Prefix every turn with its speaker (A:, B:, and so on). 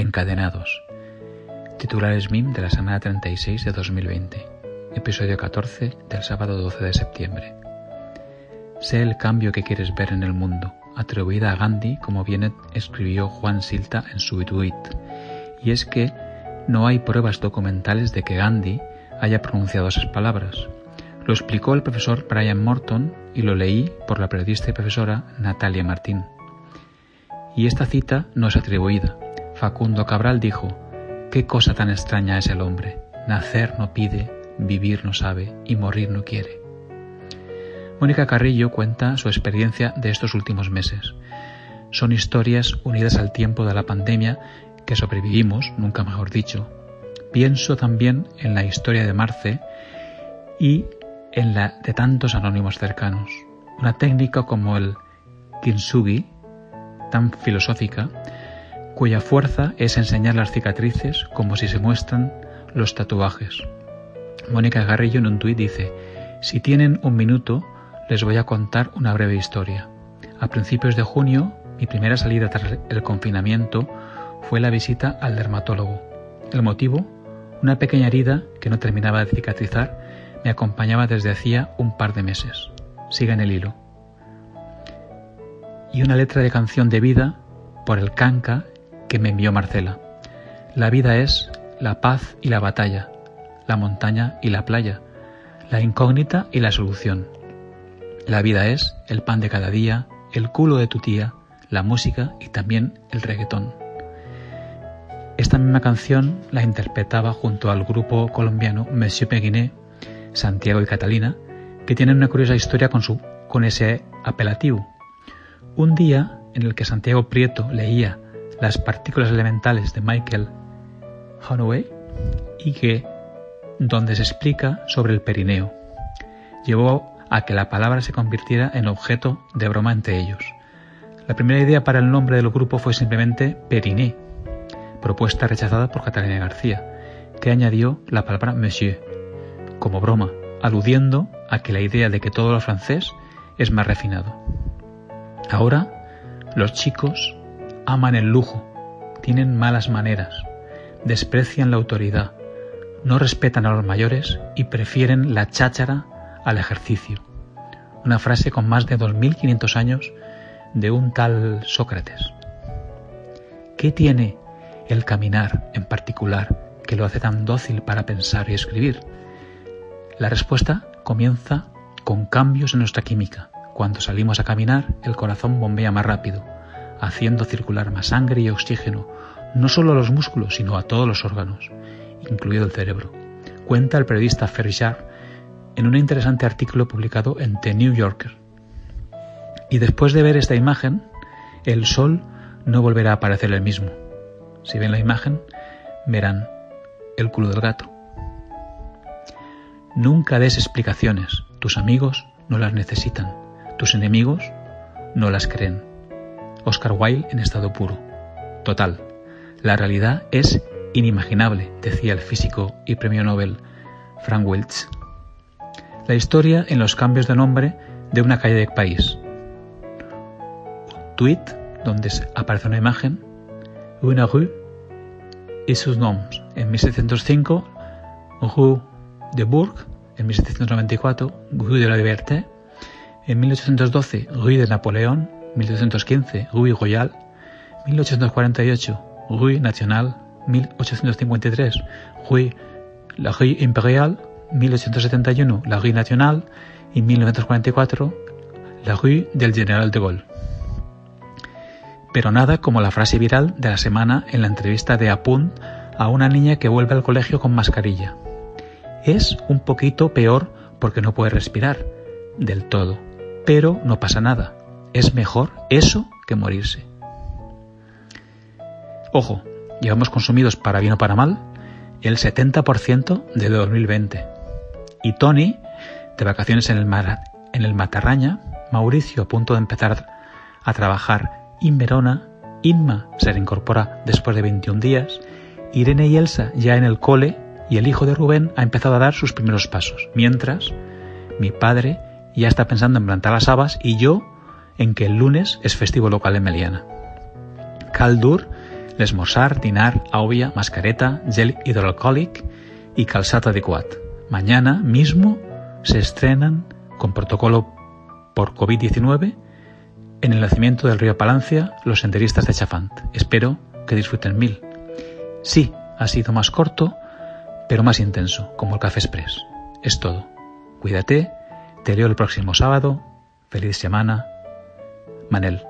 A: Encadenados. Titulares MIM de la semana 36 de 2020. Episodio 14 del sábado 12 de septiembre. Sé el cambio que quieres ver en el mundo, atribuida a Gandhi como bien escribió Juan Silta en su tweet. Y es que no hay pruebas documentales de que Gandhi haya pronunciado esas palabras. Lo explicó el profesor Brian Morton y lo leí por la periodista y profesora Natalia Martín. Y esta cita no es atribuida. Facundo Cabral dijo, Qué cosa tan extraña es el hombre. Nacer no pide, vivir no sabe y morir no quiere. Mónica Carrillo cuenta su experiencia de estos últimos meses. Son historias unidas al tiempo de la pandemia que sobrevivimos, nunca mejor dicho. Pienso también en la historia de Marce y en la de tantos anónimos cercanos. Una técnica como el kintsugi, tan filosófica, cuya fuerza es enseñar las cicatrices como si se muestran los tatuajes. Mónica Garrillo en un tuit dice, si tienen un minuto, les voy a contar una breve historia. A principios de junio, mi primera salida tras el confinamiento fue la visita al dermatólogo. El motivo, una pequeña herida que no terminaba de cicatrizar, me acompañaba desde hacía un par de meses. Siga en el hilo y una letra de canción de vida por el canca que me envió Marcela. La vida es la paz y la batalla, la montaña y la playa, la incógnita y la solución. La vida es el pan de cada día, el culo de tu tía, la música y también el reggaetón. Esta misma canción la interpretaba junto al grupo colombiano Monsieur Peguiné, Santiago y Catalina, que tienen una curiosa historia con, su, con ese apelativo, un día en el que Santiago Prieto leía las partículas elementales de Michael Holloway y que donde se explica sobre el perineo, llevó a que la palabra se convirtiera en objeto de broma entre ellos. La primera idea para el nombre del grupo fue simplemente Periné, propuesta rechazada por Catalina García, que añadió la palabra Monsieur, como broma, aludiendo a que la idea de que todo lo francés es más refinado. Ahora los chicos aman el lujo, tienen malas maneras, desprecian la autoridad, no respetan a los mayores y prefieren la cháchara al ejercicio. Una frase con más de 2.500 años de un tal Sócrates. ¿Qué tiene el caminar en particular que lo hace tan dócil para pensar y escribir? La respuesta comienza con cambios en nuestra química, cuando salimos a caminar, el corazón bombea más rápido, haciendo circular más sangre y oxígeno, no solo a los músculos, sino a todos los órganos, incluido el cerebro. Cuenta el periodista Ferrichard en un interesante artículo publicado en The New Yorker. Y después de ver esta imagen, el sol no volverá a aparecer el mismo. Si ven la imagen, verán el culo del gato. Nunca des explicaciones, tus amigos no las necesitan. Tus enemigos no las creen. Oscar Wilde en estado puro. Total. La realidad es inimaginable, decía el físico y premio Nobel Frank Wiltz. La historia en los cambios de nombre de una calle de país. Tweet donde aparece una imagen, una rue y sus nombres. En 1705, Rue de Bourg, en 1794, Rue de la Liberté, en 1812, Rue de Napoleón, 1815, Rue Royal, 1848, Rue National, 1853, Rue la Rue Imperial, 1871, la Rue National y 1944, la Rue del General de Gaulle. Pero nada como la frase viral de la semana en la entrevista de Apunt a una niña que vuelve al colegio con mascarilla. Es un poquito peor porque no puede respirar del todo pero no pasa nada. Es mejor eso que morirse. Ojo, llevamos consumidos para bien o para mal el 70% de 2020. Y Tony, de vacaciones en el, mar, en el Matarraña, Mauricio a punto de empezar a trabajar en Verona, Inma se reincorpora después de 21 días, Irene y Elsa ya en el cole y el hijo de Rubén ha empezado a dar sus primeros pasos, mientras mi padre ya está pensando en plantar las habas y yo en que el lunes es festivo local en Meliana. Caldur l'esmorzar, dinar, auvia, mascareta, gel hidroalcohólic y calzado adecuado. Mañana mismo se estrenan con protocolo por COVID-19 en el nacimiento del río Palancia los senderistas de Chafant. Espero que disfruten mil. Sí, ha sido más corto, pero más intenso, como el Café Express. Es todo. Cuídate, te leo el próximo sábado. Feliz semana. Manel.